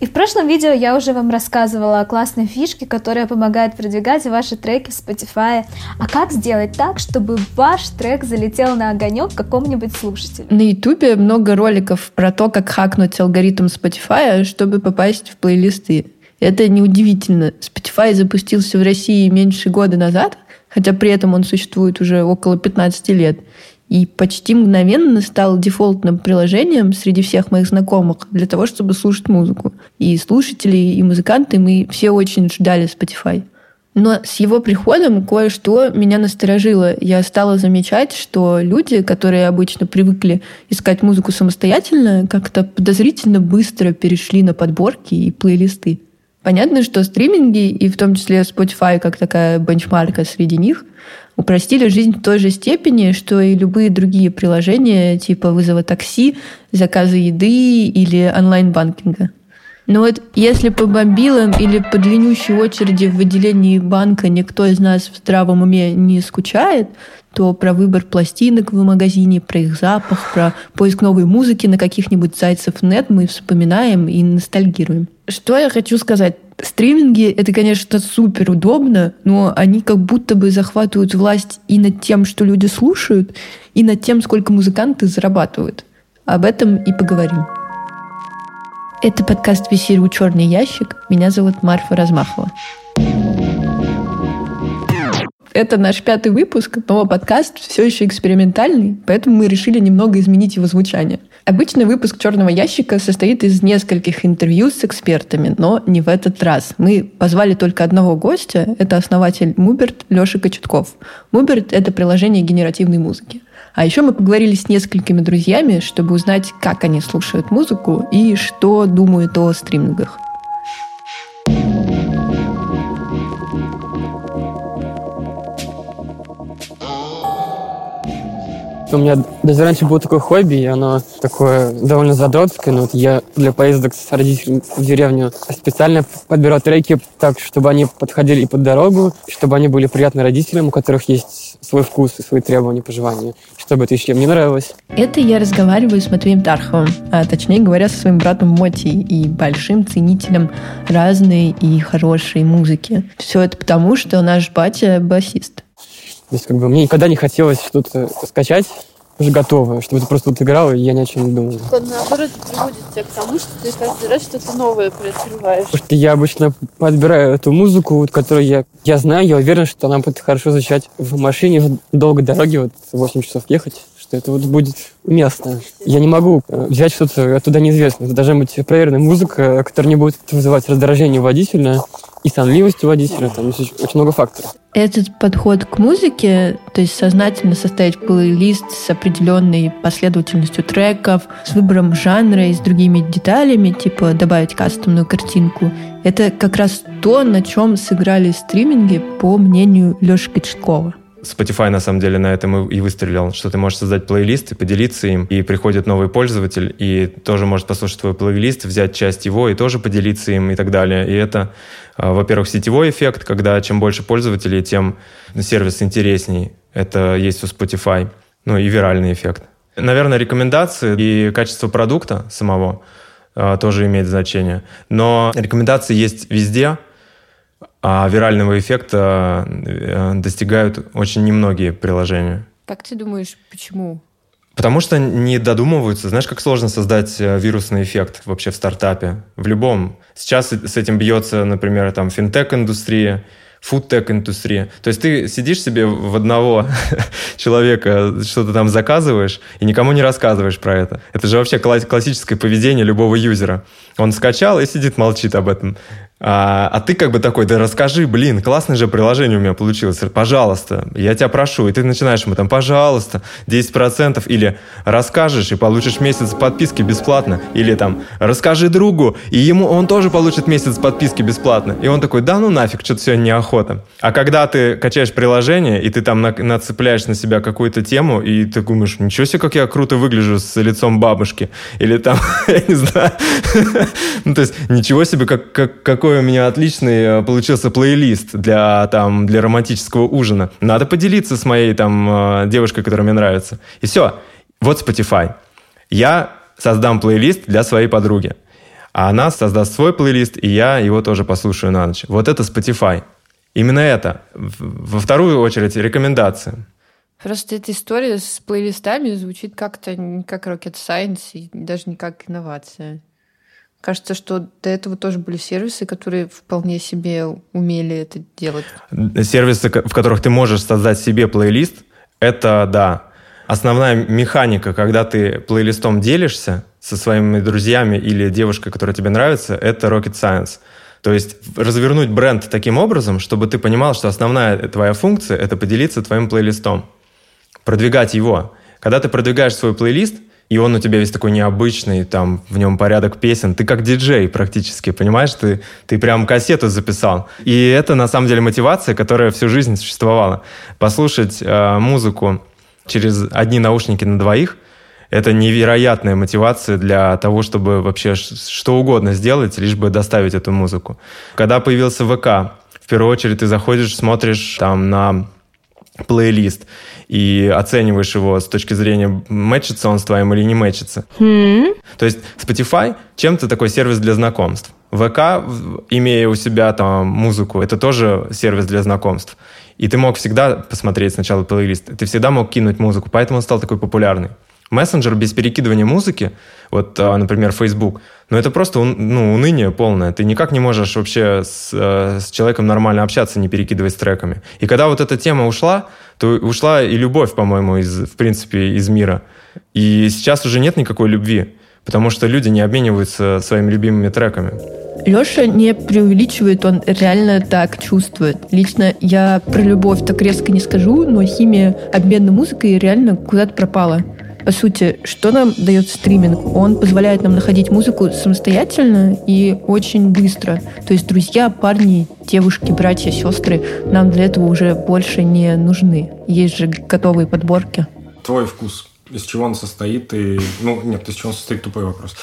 И в прошлом видео я уже вам рассказывала о классной фишке, которая помогает продвигать ваши треки в Spotify. А как сделать так, чтобы ваш трек залетел на огонек какому-нибудь слушателю? На YouTube много роликов про то, как хакнуть алгоритм Spotify, чтобы попасть в плейлисты. Это неудивительно. Spotify запустился в России меньше года назад, хотя при этом он существует уже около 15 лет и почти мгновенно стал дефолтным приложением среди всех моих знакомых для того, чтобы слушать музыку. И слушатели, и музыканты, мы все очень ждали Spotify. Но с его приходом кое-что меня насторожило. Я стала замечать, что люди, которые обычно привыкли искать музыку самостоятельно, как-то подозрительно быстро перешли на подборки и плейлисты. Понятно, что стриминги, и в том числе Spotify как такая бенчмарка среди них, упростили жизнь в той же степени, что и любые другие приложения типа вызова такси, заказа еды или онлайн-банкинга. Но вот если по бомбилам или по длиннющей очереди в отделении банка никто из нас в здравом уме не скучает, то про выбор пластинок в магазине, про их запах, про поиск новой музыки на каких-нибудь зайцев нет мы вспоминаем и ностальгируем. Что я хочу сказать? Стриминги — это, конечно, супер удобно, но они как будто бы захватывают власть и над тем, что люди слушают, и над тем, сколько музыканты зарабатывают. Об этом и поговорим. Это подкаст «Веселье черный ящик». Меня зовут Марфа Размахова. Это наш пятый выпуск, но подкаст все еще экспериментальный, поэтому мы решили немного изменить его звучание. Обычный выпуск «Черного ящика» состоит из нескольких интервью с экспертами, но не в этот раз. Мы позвали только одного гостя, это основатель Муберт Леша Кочетков. Муберт — это приложение генеративной музыки. А еще мы поговорили с несколькими друзьями, чтобы узнать, как они слушают музыку и что думают о стримингах. У меня даже раньше было такое хобби, и оно такое довольно задротское. Но вот я для поездок с родителями в деревню специально подбирал треки так, чтобы они подходили и под дорогу, чтобы они были приятны родителям, у которых есть свой вкус и свои требования, пожелания, чтобы это еще мне нравилось. Это я разговариваю с Матвеем Тарховым, а точнее говоря, со своим братом Моти и большим ценителем разной и хорошей музыки. Все это потому, что наш батя басист. То есть, как бы, мне никогда не хотелось что-то скачать уже готовое, чтобы это просто вот играло, и я ни о чем не думал. Он, наоборот, приводит тебя к тому, что ты каждый раз что-то новое приоткрываешь. Потому что я обычно подбираю эту музыку, вот, которую я, я знаю, я уверен, что она будет хорошо звучать в машине в долгой дороге, вот 8 часов ехать что это вот будет уместно. Я не могу э, взять что-то оттуда неизвестное. Это должна быть проверенная музыка, которая не будет вызывать раздражение водителя и сонливость у водителя. Там есть очень много факторов. Этот подход к музыке, то есть сознательно составить плейлист с определенной последовательностью треков, с выбором жанра и с другими деталями, типа добавить кастомную картинку, это как раз то, на чем сыграли стриминги, по мнению Леши Кочеткова. Spotify на самом деле на этом и выстрелил, что ты можешь создать плейлист и поделиться им, и приходит новый пользователь, и тоже может послушать твой плейлист, взять часть его и тоже поделиться им и так далее. И это, а, во-первых, сетевой эффект, когда чем больше пользователей, тем сервис интересней. Это есть у Spotify. Ну и виральный эффект. Наверное, рекомендации и качество продукта самого тоже имеет значение. Но рекомендации есть везде, а вирального эффекта э, достигают очень немногие приложения. Как ты думаешь, почему? Потому что не додумываются. Знаешь, как сложно создать э, вирусный эффект вообще в стартапе? В любом. Сейчас с этим бьется, например, там финтех-индустрия, фудтек-индустрия. То есть ты сидишь себе в одного человека, что-то там заказываешь, и никому не рассказываешь про это. Это же вообще классическое поведение любого юзера. Он скачал и сидит, молчит об этом. А, а ты как бы такой, да расскажи, блин, классное же приложение у меня получилось, пожалуйста, я тебя прошу. И ты начинаешь ему там, пожалуйста, 10% или расскажешь и получишь месяц подписки бесплатно. Или там, расскажи другу, и ему он тоже получит месяц подписки бесплатно. И он такой, да ну нафиг, что-то сегодня неохота. А когда ты качаешь приложение, и ты там на, нацепляешь на себя какую-то тему, и ты думаешь, ничего себе, как я круто выгляжу с лицом бабушки. Или там, я не знаю. ну, то есть, ничего себе, как, как, какой какой у меня отличный э, получился плейлист для, там, для романтического ужина. Надо поделиться с моей там, э, девушкой, которая мне нравится. И все. Вот Spotify. Я создам плейлист для своей подруги. а она создаст свой плейлист, и я его тоже послушаю на ночь. Вот это Spotify. Именно это. Во вторую очередь рекомендации. Просто эта история с плейлистами звучит как-то не как rocket science и даже не как инновация. Кажется, что до этого тоже были сервисы, которые вполне себе умели это делать. Сервисы, в которых ты можешь создать себе плейлист, это да. Основная механика, когда ты плейлистом делишься со своими друзьями или девушкой, которая тебе нравится, это rocket science. То есть развернуть бренд таким образом, чтобы ты понимал, что основная твоя функция – это поделиться твоим плейлистом продвигать его. Когда ты продвигаешь свой плейлист, и он у тебя весь такой необычный, там в нем порядок песен, ты как диджей практически, понимаешь? Ты, ты прям кассету записал. И это на самом деле мотивация, которая всю жизнь существовала. Послушать э, музыку через одни наушники на двоих – это невероятная мотивация для того, чтобы вообще что угодно сделать, лишь бы доставить эту музыку. Когда появился ВК, в первую очередь ты заходишь, смотришь там на плейлист и оцениваешь его с точки зрения, мэчится он с твоим или не мэчится. Mm. То есть Spotify чем-то такой сервис для знакомств. ВК, имея у себя там музыку, это тоже сервис для знакомств. И ты мог всегда посмотреть сначала плейлист, ты всегда мог кинуть музыку, поэтому он стал такой популярный мессенджер без перекидывания музыки, вот, а, например, Facebook, ну, это просто ну, уныние полное. Ты никак не можешь вообще с, э, с человеком нормально общаться, не перекидывать с треками. И когда вот эта тема ушла, то ушла и любовь, по-моему, из, в принципе, из мира. И сейчас уже нет никакой любви, потому что люди не обмениваются своими любимыми треками. Леша не преувеличивает, он реально так чувствует. Лично я про любовь так резко не скажу, но химия обмена музыкой реально куда-то пропала. По сути, что нам дает стриминг? Он позволяет нам находить музыку самостоятельно и очень быстро. То есть друзья, парни, девушки, братья, сестры нам для этого уже больше не нужны. Есть же готовые подборки. Твой вкус, из чего он состоит? И... Ну, нет, из чего он состоит, тупой вопрос.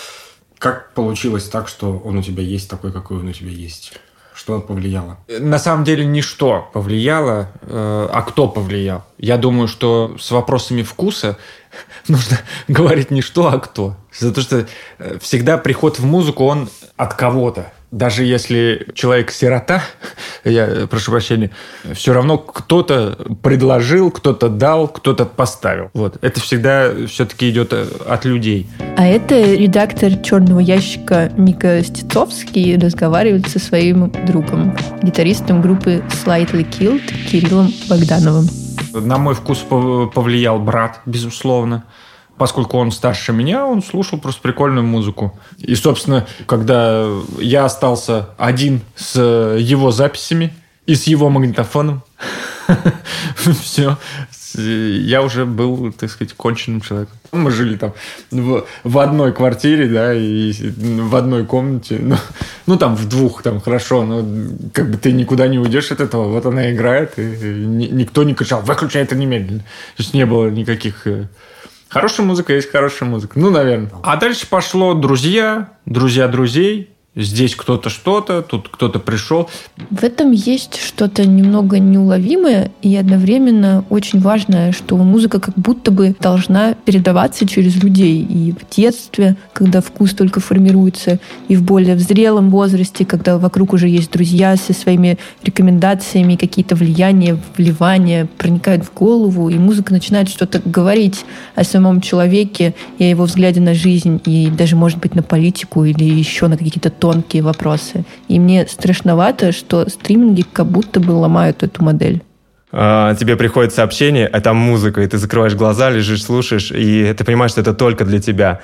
Как получилось так, что он у тебя есть такой, какой он у тебя есть? Что повлияло? На самом деле ничто повлияло, э, а кто повлиял? Я думаю, что с вопросами вкуса нужно говорить не что, а кто. Потому что э, всегда приход в музыку, он от кого-то. Даже если человек сирота, я э, прошу прощения, все равно кто-то предложил, кто-то дал, кто-то поставил. Вот. Это всегда все-таки идет э, от людей. А это редактор «Черного ящика» Мика Стецовский разговаривает со своим другом, гитаристом группы Slightly Killed Кириллом Богдановым. На мой вкус повлиял брат, безусловно. Поскольку он старше меня, он слушал просто прикольную музыку. И, собственно, когда я остался один с его записями и с его магнитофоном, все, я уже был, так сказать, конченным человеком. Мы жили там в, в одной квартире, да, и в одной комнате. Ну, ну, там в двух, там хорошо, но как бы ты никуда не уйдешь от этого. Вот она играет, и, и никто не кричал, выключай это немедленно. То есть не было никаких... Хорошая музыка есть хорошая музыка. Ну, наверное. А дальше пошло друзья, друзья друзей, здесь кто-то что-то, тут кто-то пришел. В этом есть что-то немного неуловимое и одновременно очень важное, что музыка как будто бы должна передаваться через людей. И в детстве, когда вкус только формируется, и в более в зрелом возрасте, когда вокруг уже есть друзья со своими рекомендациями, какие-то влияния, вливания проникают в голову, и музыка начинает что-то говорить о самом человеке и о его взгляде на жизнь, и даже, может быть, на политику или еще на какие-то тонкие вопросы. И мне страшновато, что стриминги как будто бы ломают эту модель а, тебе приходит сообщение, а там музыка, и ты закрываешь глаза, лежишь, слушаешь, и ты понимаешь, что это только для тебя.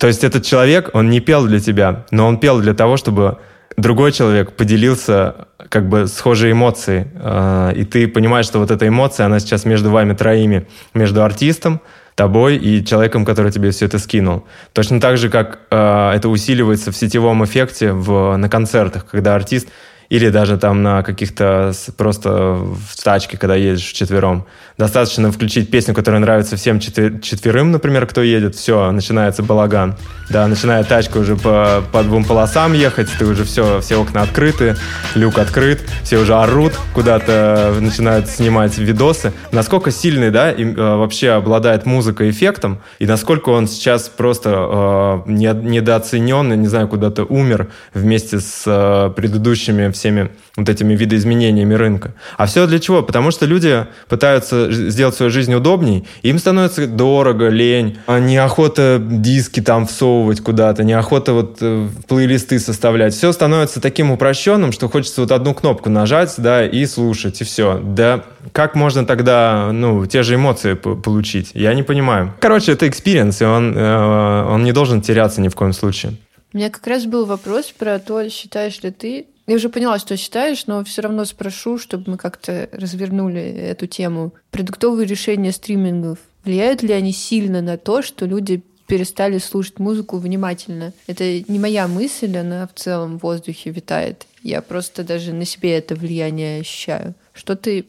То есть этот человек, он не пел для тебя, но он пел для того, чтобы другой человек поделился как бы схожей эмоцией. А, и ты понимаешь, что вот эта эмоция, она сейчас между вами троими, между артистом, тобой и человеком, который тебе все это скинул. Точно так же, как э, это усиливается в сетевом эффекте в, на концертах, когда артист или даже там на каких-то просто в тачке, когда едешь вчетвером. Достаточно включить песню, которая нравится всем четвер- четверым, например, кто едет, все, начинается балаган. Да, начинает тачка уже по, по двум полосам ехать, ты уже все, все окна открыты, люк открыт, все уже орут, куда-то начинают снимать видосы. Насколько сильный, да, и, э, вообще обладает музыка эффектом, и насколько он сейчас просто э, не- недооценен, не знаю, куда-то умер вместе с э, предыдущими всеми вот этими видоизменениями рынка. А все для чего? Потому что люди пытаются сделать свою жизнь удобней, им становится дорого, лень, а неохота диски там всовывать куда-то, неохота вот э, плейлисты составлять. Все становится таким упрощенным, что хочется вот одну кнопку нажать, да, и слушать, и все. Да как можно тогда, ну, те же эмоции получить? Я не понимаю. Короче, это experience, и он, э, он не должен теряться ни в коем случае. У меня как раз был вопрос про то, считаешь ли ты... Я уже поняла, что считаешь, но все равно спрошу, чтобы мы как-то развернули эту тему. Продуктовые решения стримингов, влияют ли они сильно на то, что люди перестали слушать музыку внимательно? Это не моя мысль, она в целом в воздухе витает. Я просто даже на себе это влияние ощущаю. Что ты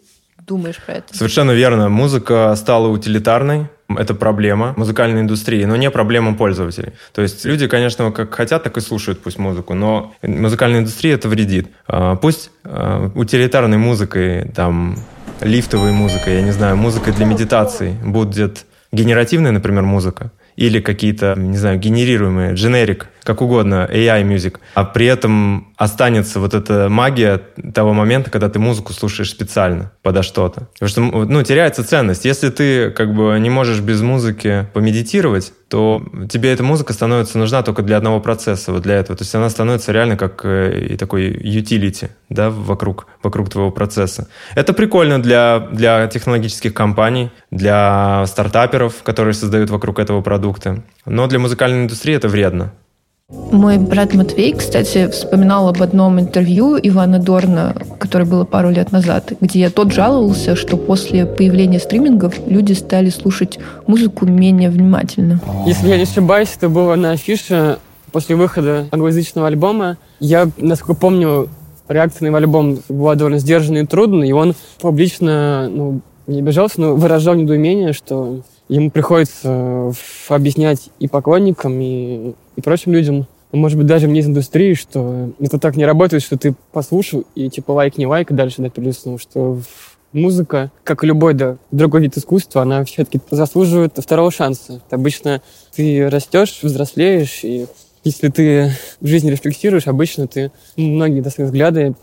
думаешь про это? Совершенно верно. Музыка стала утилитарной. Это проблема музыкальной индустрии, но не проблема пользователей. То есть люди, конечно, как хотят, так и слушают пусть музыку, но музыкальной индустрии это вредит. А, Пусть а, утилитарной музыкой, там, лифтовой музыкой, я не знаю, музыкой для медитации будет генеративная, например, музыка, или какие-то, не знаю, генерируемые, дженерик, как угодно, AI music, а при этом останется вот эта магия того момента, когда ты музыку слушаешь специально подо что-то. Потому что, ну, теряется ценность. Если ты как бы не можешь без музыки помедитировать, то тебе эта музыка становится нужна только для одного процесса, вот для этого. То есть она становится реально как э, и такой utility, да, вокруг, вокруг твоего процесса. Это прикольно для, для технологических компаний, для стартаперов, которые создают вокруг этого продукты. Но для музыкальной индустрии это вредно. Мой брат Матвей, кстати, вспоминал об одном интервью Ивана Дорна, которое было пару лет назад, где тот жаловался, что после появления стримингов люди стали слушать музыку менее внимательно. Если я не ошибаюсь, это было на афише после выхода англоязычного альбома. Я, насколько помню, реакция на его альбом была довольно сдержанной и трудной, и он публично, ну, не обижался, но выражал недоумение, что ему приходится ф- объяснять и поклонникам, и, и прочим людям, ну, может быть, даже из индустрии, что это так не работает, что ты послушал, и типа лайк, не лайк, и дальше дать плюснул, что музыка, как и любой да, другой вид искусства, она все-таки заслуживает второго шанса. Обычно ты растешь, взрослеешь, и если ты в жизни рефлексируешь, обычно ты многие да, свои взгляды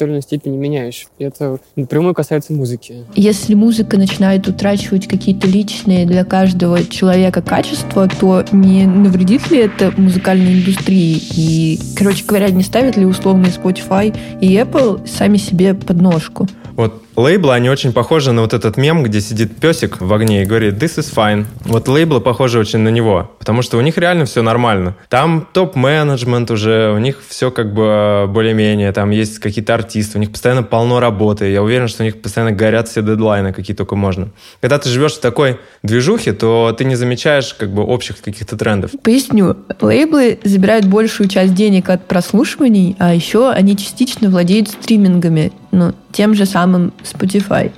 той или иной степени меняешь. И это напрямую касается музыки. Если музыка начинает утрачивать какие-то личные для каждого человека качества, то не навредит ли это музыкальной индустрии? И, короче говоря, не ставят ли условные Spotify и Apple сами себе подножку? Вот лейблы, они очень похожи на вот этот мем, где сидит песик в огне и говорит «this is fine». Вот лейблы похожи очень на него, потому что у них реально все нормально. Там топ-менеджмент уже, у них все как бы более-менее, там есть какие-то артисты, у них постоянно полно работы, я уверен, что у них постоянно горят все дедлайны, какие только можно. Когда ты живешь в такой движухе, то ты не замечаешь как бы общих каких-то трендов. Поясню. Лейблы забирают большую часть денег от прослушиваний, а еще они частично владеют стримингами, ну, тем же самым Spotify.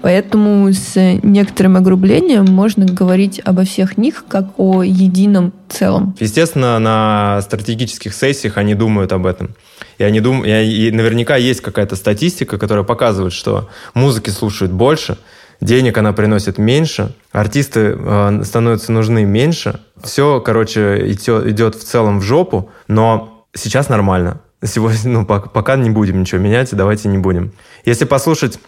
Поэтому с некоторым огрублением можно говорить обо всех них как о едином целом. Естественно, на стратегических сессиях они думают об этом. И, они дум... и, наверняка есть какая-то статистика, которая показывает, что музыки слушают больше, денег она приносит меньше, артисты э, становятся нужны меньше. Все, короче, идет, в целом в жопу, но сейчас нормально. Сегодня, ну, пока, не будем ничего менять, давайте не будем. Если послушать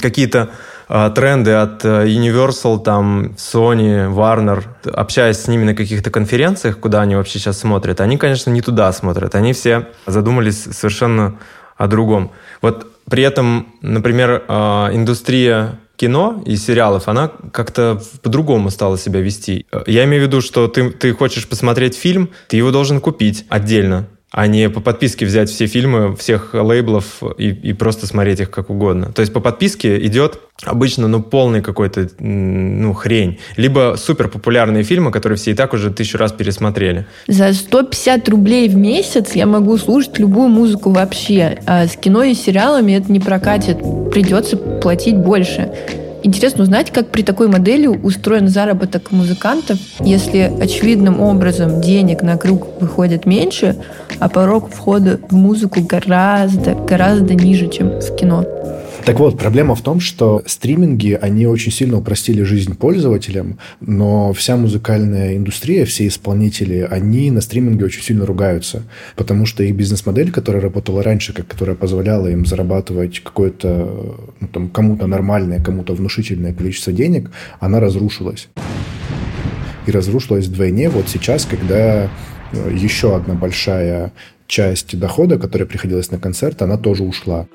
какие-то э, тренды от э, Universal, там, Sony, Warner, общаясь с ними на каких-то конференциях, куда они вообще сейчас смотрят, они, конечно, не туда смотрят. Они все задумались совершенно о другом. Вот при этом, например, э, индустрия кино и сериалов, она как-то по-другому стала себя вести. Я имею в виду, что ты, ты хочешь посмотреть фильм, ты его должен купить отдельно. А не по подписке взять все фильмы всех лейблов и, и просто смотреть их как угодно. То есть по подписке идет обычно ну полный какой-то ну хрень. Либо супер популярные фильмы, которые все и так уже тысячу раз пересмотрели. За 150 рублей в месяц я могу слушать любую музыку вообще. А с кино и сериалами это не прокатит. Придется платить больше. Интересно узнать, как при такой модели устроен заработок музыкантов, если очевидным образом денег на круг выходит меньше, а порог входа в музыку гораздо, гораздо ниже, чем в кино. Так вот, проблема в том, что стриминги, они очень сильно упростили жизнь пользователям, но вся музыкальная индустрия, все исполнители, они на стриминге очень сильно ругаются, потому что их бизнес-модель, которая работала раньше, как, которая позволяла им зарабатывать какое-то, ну, там, кому-то нормальное, кому-то внушительное количество денег, она разрушилась. И разрушилась вдвойне вот сейчас, когда э, еще одна большая часть дохода, которая приходилась на концерт, она тоже ушла.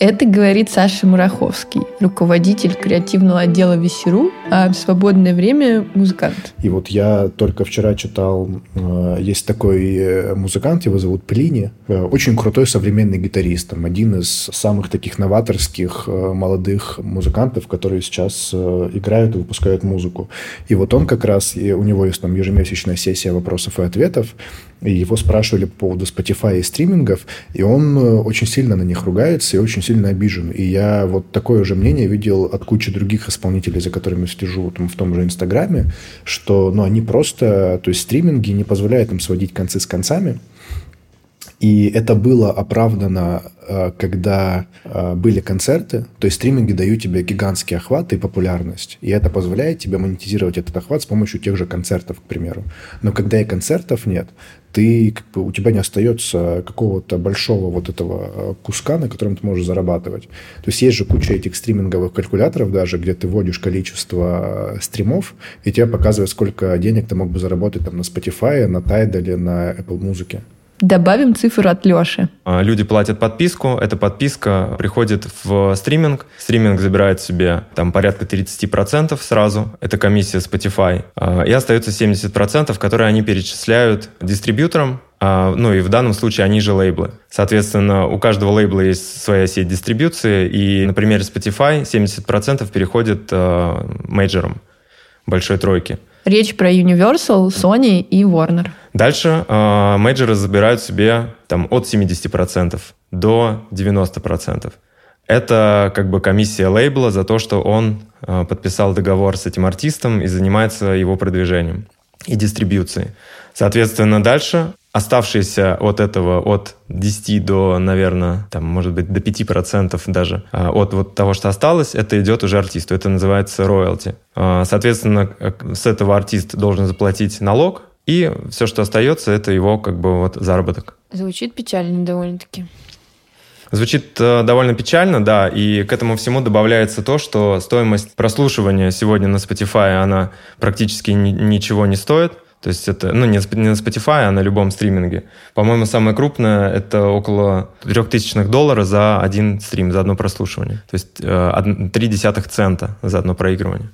Это говорит Саша Мураховский, руководитель креативного отдела Весеру, а в свободное время музыкант. И вот я только вчера читал, э, есть такой э, музыкант, его зовут Плини, э, очень крутой современный гитарист, там, один из самых таких новаторских молодых музыкантов, которые сейчас играют и выпускают музыку. И вот он как раз, у него есть там ежемесячная сессия вопросов и ответов, и его спрашивали по поводу Spotify и стримингов, и он очень сильно на них ругается и очень сильно обижен. И я вот такое же мнение видел от кучи других исполнителей, за которыми слежу там, в том же Инстаграме, что ну, они просто, то есть стриминги не позволяют им сводить концы с концами, и это было оправдано, э, когда э, были концерты, то есть стриминги дают тебе гигантский охват и популярность. И это позволяет тебе монетизировать этот охват с помощью тех же концертов, к примеру. Но когда и концертов нет, ты, как бы, у тебя не остается какого-то большого вот этого э, куска, на котором ты можешь зарабатывать. То есть есть же куча этих стриминговых калькуляторов даже, где ты вводишь количество стримов, и тебе показывает, сколько денег ты мог бы заработать там на Spotify, на Tidal или на Apple Music. Добавим цифру от Леши. А, люди платят подписку, эта подписка приходит в стриминг, стриминг забирает себе там порядка 30% сразу, это комиссия Spotify, а, и остается 70%, которые они перечисляют дистрибьюторам, а, ну и в данном случае они же лейблы. Соответственно, у каждого лейбла есть своя сеть дистрибьюции, и на примере Spotify 70% переходит мейджерам большой тройки. Речь про Universal, Sony и Warner. Дальше э, мейджоры забирают себе там, от 70% до 90%. Это как бы комиссия лейбла за то, что он э, подписал договор с этим артистом и занимается его продвижением и дистрибьюцией. Соответственно, дальше оставшиеся от этого от 10 до, наверное, там, может быть, до 5% даже а, от вот того, что осталось, это идет уже артисту. Это называется роялти. А, соответственно, с этого артист должен заплатить налог, и все, что остается, это его как бы вот заработок. Звучит печально довольно-таки. Звучит э, довольно печально, да, и к этому всему добавляется то, что стоимость прослушивания сегодня на Spotify, она практически ни, ничего не стоит. То есть это, ну, не на Spotify, а на любом стриминге. По-моему, самое крупное — это около 3000 долларов за один стрим, за одно прослушивание. То есть э, 3 десятых цента за одно проигрывание.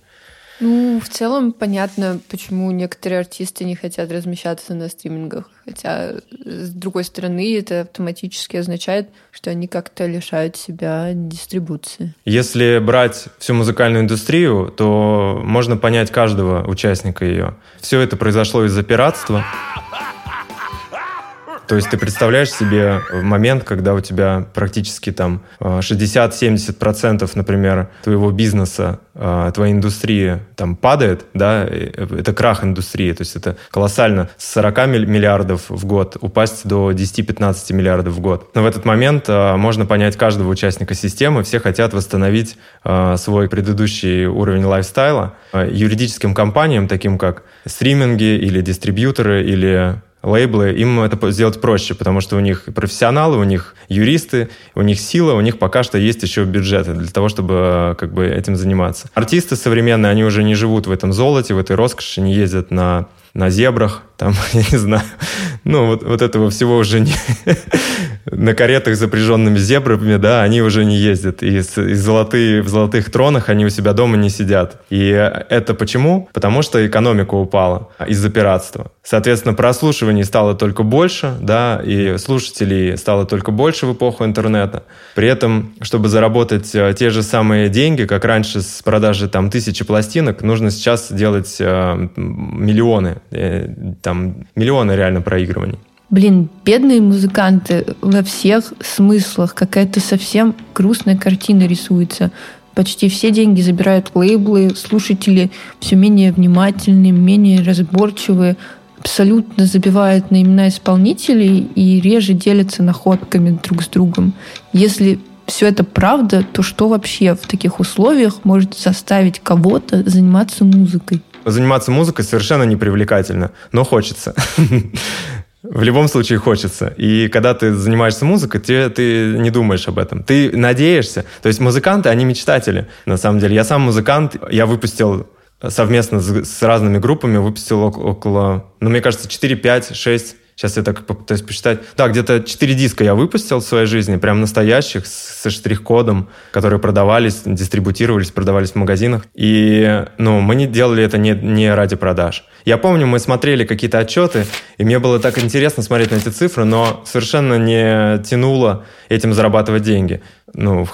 Ну, в целом понятно, почему некоторые артисты не хотят размещаться на стримингах. Хотя, с другой стороны, это автоматически означает, что они как-то лишают себя дистрибуции. Если брать всю музыкальную индустрию, то можно понять каждого участника ее. Все это произошло из-за пиратства. То есть ты представляешь себе момент, когда у тебя практически там 60-70%, э, например, твоего бизнеса, э, твоей индустрии там падает, да, это крах индустрии, то есть это колоссально с 40 миллиардов в год упасть до 10-15 миллиардов в год. Но в этот момент э, можно понять каждого участника системы, все хотят восстановить свой предыдущий уровень лайфстайла. Юридическим компаниям, таким как стриминги или дистрибьюторы или лейблы, им это сделать проще, потому что у них профессионалы, у них юристы, у них сила, у них пока что есть еще бюджеты для того, чтобы э, как бы этим заниматься. Артисты современные, они уже не живут в этом золоте, в этой роскоши, не ездят на, на зебрах, там, я не знаю, ну, вот, вот этого всего уже не, на каретах запряженными зебрами, да, они уже не ездят. И, с, и золотые, в золотых тронах они у себя дома не сидят. И это почему? Потому что экономика упала из-за пиратства. Соответственно, прослушиваний стало только больше, да, и слушателей стало только больше в эпоху интернета. При этом, чтобы заработать э, те же самые деньги, как раньше с продажи там тысячи пластинок, нужно сейчас делать э, миллионы, э, там миллионы реально проигрываний. Блин, бедные музыканты во всех смыслах. Какая-то совсем грустная картина рисуется. Почти все деньги забирают лейблы, слушатели все менее внимательные, менее разборчивые, абсолютно забивают на имена исполнителей и реже делятся находками друг с другом. Если все это правда, то что вообще в таких условиях может заставить кого-то заниматься музыкой? Заниматься музыкой совершенно непривлекательно, но хочется. В любом случае хочется. И когда ты занимаешься музыкой, ты, ты не думаешь об этом. Ты надеешься. То есть музыканты, они мечтатели, на самом деле. Я сам музыкант, я выпустил совместно с, с разными группами, выпустил около, ну, мне кажется, 4, 5, 6 Сейчас я так попытаюсь посчитать. Да, где-то 4 диска я выпустил в своей жизни, прям настоящих, со штрих-кодом, которые продавались, дистрибутировались, продавались в магазинах. И, ну, мы не делали это не, не ради продаж. Я помню, мы смотрели какие-то отчеты, и мне было так интересно смотреть на эти цифры, но совершенно не тянуло этим зарабатывать деньги. Ну,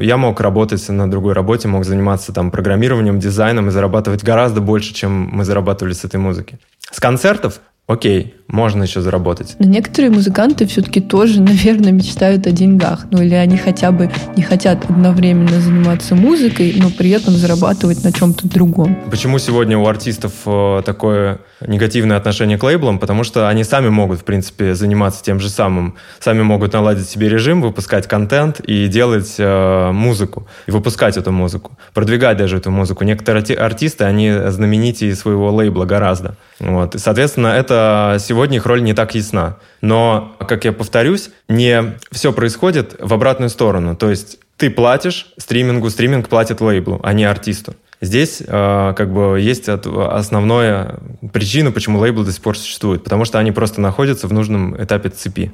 я мог работать на другой работе, мог заниматься там программированием, дизайном и зарабатывать гораздо больше, чем мы зарабатывали с этой музыки. С концертов окей, можно еще заработать. Но некоторые музыканты все-таки тоже, наверное, мечтают о деньгах. Ну или они хотя бы не хотят одновременно заниматься музыкой, но при этом зарабатывать на чем-то другом. Почему сегодня у артистов э, такое негативное отношение к лейблам? Потому что они сами могут, в принципе, заниматься тем же самым. Сами могут наладить себе режим, выпускать контент и делать э, музыку. И выпускать эту музыку. Продвигать даже эту музыку. Некоторые артисты, они знаменитее своего лейбла гораздо. Вот. И, соответственно, это сегодня их роль не так ясна. Но, как я повторюсь, не все происходит в обратную сторону. То есть ты платишь стримингу, стриминг платит лейблу, а не артисту. Здесь э, как бы есть основная причина, почему лейблы до сих пор существуют, потому что они просто находятся в нужном этапе цепи.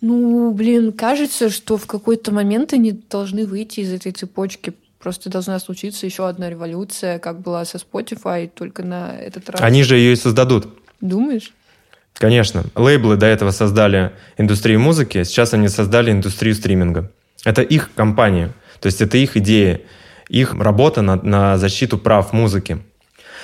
Ну, блин, кажется, что в какой-то момент они должны выйти из этой цепочки, Просто должна случиться еще одна революция, как была со Spotify, только на этот раз. Они же ее и создадут. Думаешь? Конечно. Лейблы до этого создали индустрию музыки, сейчас они создали индустрию стриминга. Это их компания, то есть это их идея, их работа на, на защиту прав музыки.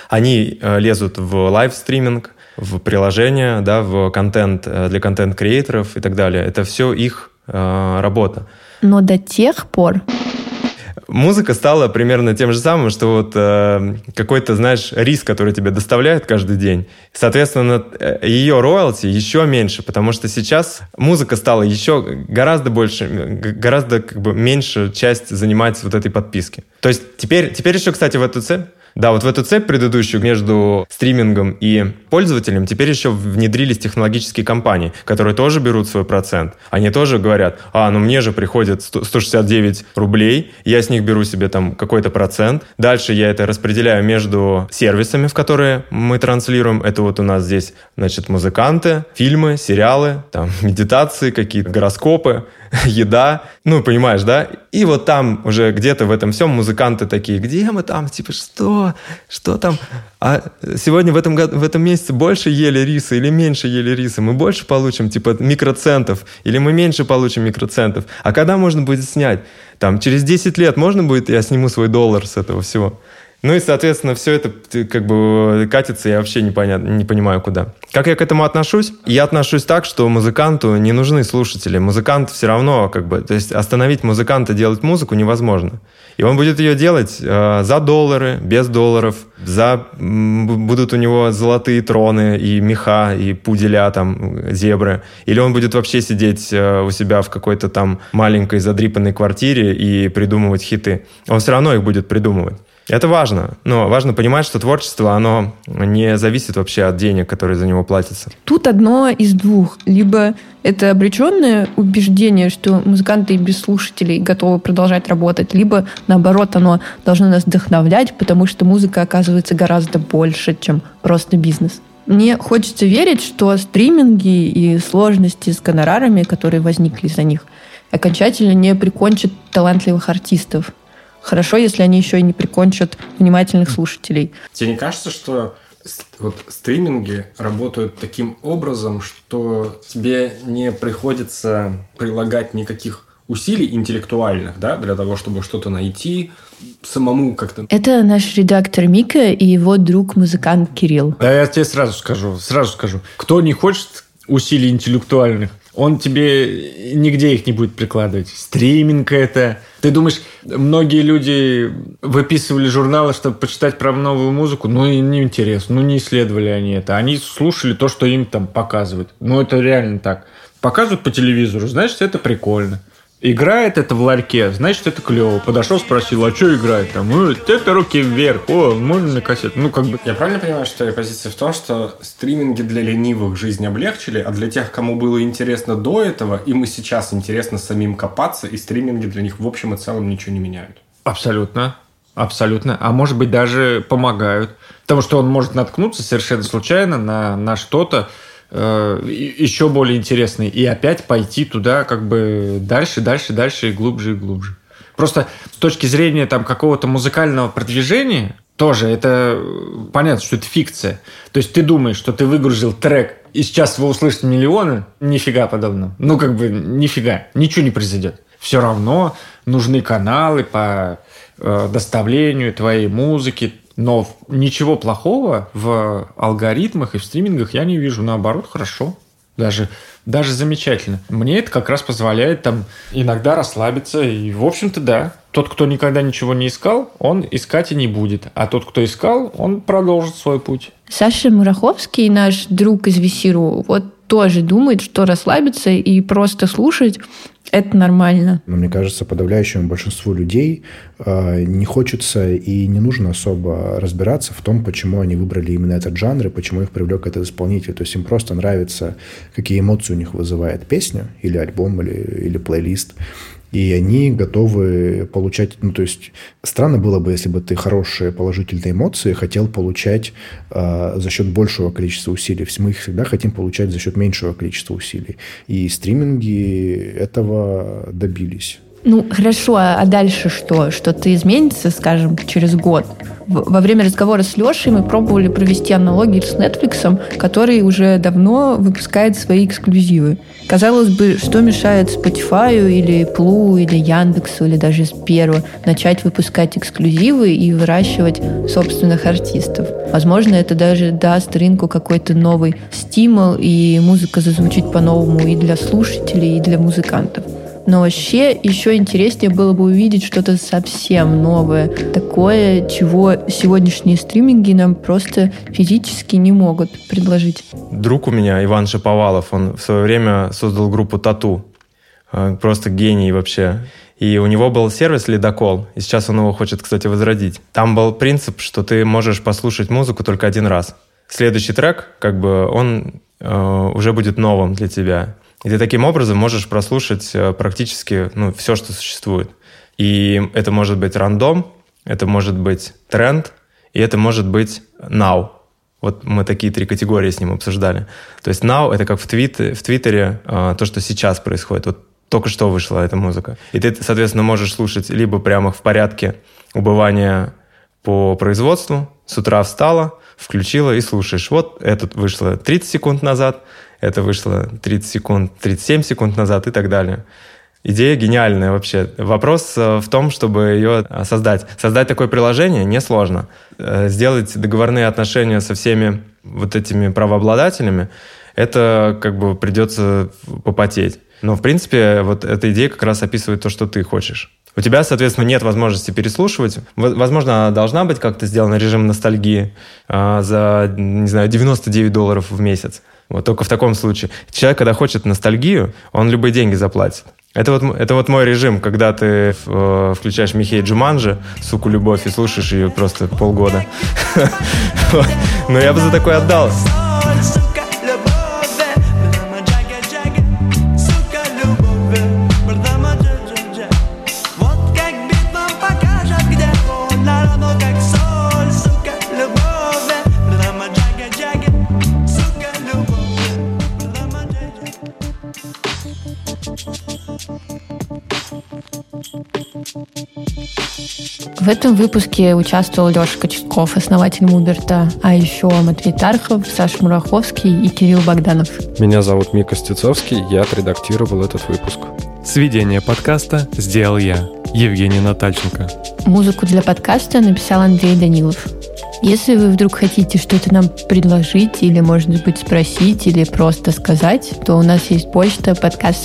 Они э, лезут в live-стриминг, в приложения, да, в контент э, для контент-creator ов и так далее. Это все их э, работа. Но до тех пор, музыка стала примерно тем же самым, что вот э, какой-то, знаешь, риск, который тебе доставляют каждый день. Соответственно, э, ее роялти еще меньше, потому что сейчас музыка стала еще гораздо больше, гораздо как бы меньше часть занимать вот этой подписки. То есть теперь, теперь еще, кстати, в эту цель да, вот в эту цепь предыдущую между стримингом и пользователем теперь еще внедрились технологические компании, которые тоже берут свой процент. Они тоже говорят, а, ну мне же приходит 169 рублей, я с них беру себе там какой-то процент. Дальше я это распределяю между сервисами, в которые мы транслируем. Это вот у нас здесь, значит, музыканты, фильмы, сериалы, там, медитации, какие-то гороскопы, еда, ну, понимаешь, да? И вот там уже где-то в этом всем музыканты такие, где мы там, типа, что? Что там? А сегодня в этом, году, в этом месяце больше ели риса или меньше ели риса? Мы больше получим, типа, микроцентов или мы меньше получим микроцентов? А когда можно будет снять? Там, через 10 лет можно будет, я сниму свой доллар с этого всего? Ну и, соответственно, все это как бы катится, я вообще не, понят, не понимаю, куда. Как я к этому отношусь? Я отношусь так, что музыканту не нужны слушатели. Музыкант все равно, как бы, то есть остановить музыканта делать музыку невозможно. И он будет ее делать э, за доллары, без долларов, за будут у него золотые троны и меха, и пуделя, там, зебры. Или он будет вообще сидеть э, у себя в какой-то там маленькой задрипанной квартире и придумывать хиты. Он все равно их будет придумывать. Это важно. Но важно понимать, что творчество, оно не зависит вообще от денег, которые за него платятся. Тут одно из двух. Либо это обреченное убеждение, что музыканты и без слушателей готовы продолжать работать, либо, наоборот, оно должно нас вдохновлять, потому что музыка оказывается гораздо больше, чем просто бизнес. Мне хочется верить, что стриминги и сложности с гонорарами, которые возникли из-за них, окончательно не прикончат талантливых артистов. Хорошо, если они еще и не прикончат внимательных слушателей. Тебе не кажется, что вот стриминги работают таким образом, что тебе не приходится прилагать никаких усилий интеллектуальных, да, для того, чтобы что-то найти, самому как-то... Это наш редактор Мика и его друг-музыкант Кирилл. Да, я тебе сразу скажу, сразу скажу. Кто не хочет усилий интеллектуальных, он тебе нигде их не будет прикладывать. Стриминг это. Ты думаешь, многие люди выписывали журналы, чтобы почитать про новую музыку? Ну, не интересно. Ну, не исследовали они это. Они слушали то, что им там показывают. Ну, это реально так. Показывают по телевизору, значит, это прикольно. Играет это в ларьке, значит, это клево. Подошел, спросил, а что играет там? Ну, это руки вверх. О, можно на кассету? Ну, как бы... Я правильно понимаю, что твоя позиция в том, что стриминги для ленивых жизнь облегчили, а для тех, кому было интересно до этого, им и сейчас интересно самим копаться, и стриминги для них в общем и целом ничего не меняют? Абсолютно. Абсолютно. А может быть, даже помогают. Потому что он может наткнуться совершенно случайно на, на что-то, еще более интересный, и опять пойти туда как бы дальше, дальше, дальше и глубже и глубже. Просто с точки зрения там какого-то музыкального продвижения, тоже это э, понятно, что это фикция. То есть ты думаешь, что ты выгрузил трек, и сейчас вы услышите миллионы, нифига подобного. Ну, как бы, нифига, ничего не произойдет. Все равно нужны каналы по э, доставлению твоей музыки, но ничего плохого в алгоритмах и в стримингах я не вижу. Наоборот, хорошо. Даже, даже замечательно. Мне это как раз позволяет там иногда расслабиться. И, в общем-то, да. Тот, кто никогда ничего не искал, он искать и не будет. А тот, кто искал, он продолжит свой путь. Саша Мураховский, наш друг из Весиру, вот тоже думает, что расслабиться и просто слушать это нормально. Но мне кажется, подавляющему большинству людей э, не хочется и не нужно особо разбираться в том, почему они выбрали именно этот жанр и почему их привлек этот исполнитель. То есть им просто нравится, какие эмоции у них вызывает песня или альбом или, или плейлист и они готовы получать... Ну, то есть странно было бы, если бы ты хорошие положительные эмоции хотел получать э, за счет большего количества усилий. Мы их всегда хотим получать за счет меньшего количества усилий. И стриминги этого добились. Ну, хорошо, а дальше что? Что-то изменится, скажем, через год? Во время разговора с Лешей мы пробовали провести аналогии с Netflix, который уже давно выпускает свои эксклюзивы. Казалось бы, что мешает Spotify или Plu или Яндексу или даже Сберу начать выпускать эксклюзивы и выращивать собственных артистов? Возможно, это даже даст рынку какой-то новый стимул, и музыка зазвучит по-новому и для слушателей, и для музыкантов. Но вообще еще интереснее было бы увидеть что-то совсем новое. Такое, чего сегодняшние стриминги нам просто физически не могут предложить. Друг у меня, Иван Шаповалов, он в свое время создал группу «Тату». Э, просто гений вообще. И у него был сервис «Ледокол», и сейчас он его хочет, кстати, возродить. Там был принцип, что ты можешь послушать музыку только один раз. Следующий трек, как бы, он э, уже будет новым для тебя. И ты таким образом можешь прослушать э, практически ну, все, что существует. И это может быть рандом, это может быть тренд, и это может быть now. Вот мы такие три категории с ним обсуждали. То есть now — это как в, твит, в Твиттере э, то, что сейчас происходит. Вот только что вышла эта музыка. И ты, соответственно, можешь слушать либо прямо в порядке убывания по производству. С утра встала, включила и слушаешь. Вот это вышло 30 секунд назад, это вышло 30 секунд, 37 секунд назад и так далее. Идея гениальная вообще. Вопрос э, в том, чтобы ее э, создать. Создать такое приложение несложно. Э, сделать договорные отношения со всеми вот этими правообладателями, это как бы придется попотеть. Но, в принципе, вот эта идея как раз описывает то, что ты хочешь. У тебя, соответственно, нет возможности переслушивать. Возможно, должна быть как-то сделана режим ностальгии за, не знаю, 99 долларов в месяц. Вот только в таком случае. Человек, когда хочет ностальгию, он любые деньги заплатит. Это вот, это вот мой режим, когда ты э, включаешь Михей Джуманджи, суку любовь, и слушаешь ее просто полгода. Но я бы за такое отдал. В этом выпуске участвовал Леша Кочетков, основатель Муберта, а еще Матвей Тархов, Саша Мураховский и Кирилл Богданов. Меня зовут Мика Стецовский, я отредактировал этот выпуск. Сведение подкаста сделал я, Евгений Натальченко. Музыку для подкаста написал Андрей Данилов. Если вы вдруг хотите что-то нам предложить или, может быть, спросить или просто сказать, то у нас есть почта подкаст.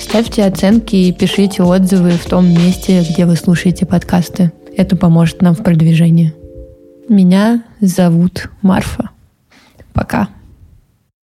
Ставьте оценки и пишите отзывы в том месте, где вы слушаете подкасты. Это поможет нам в продвижении. Меня зовут Марфа. Пока.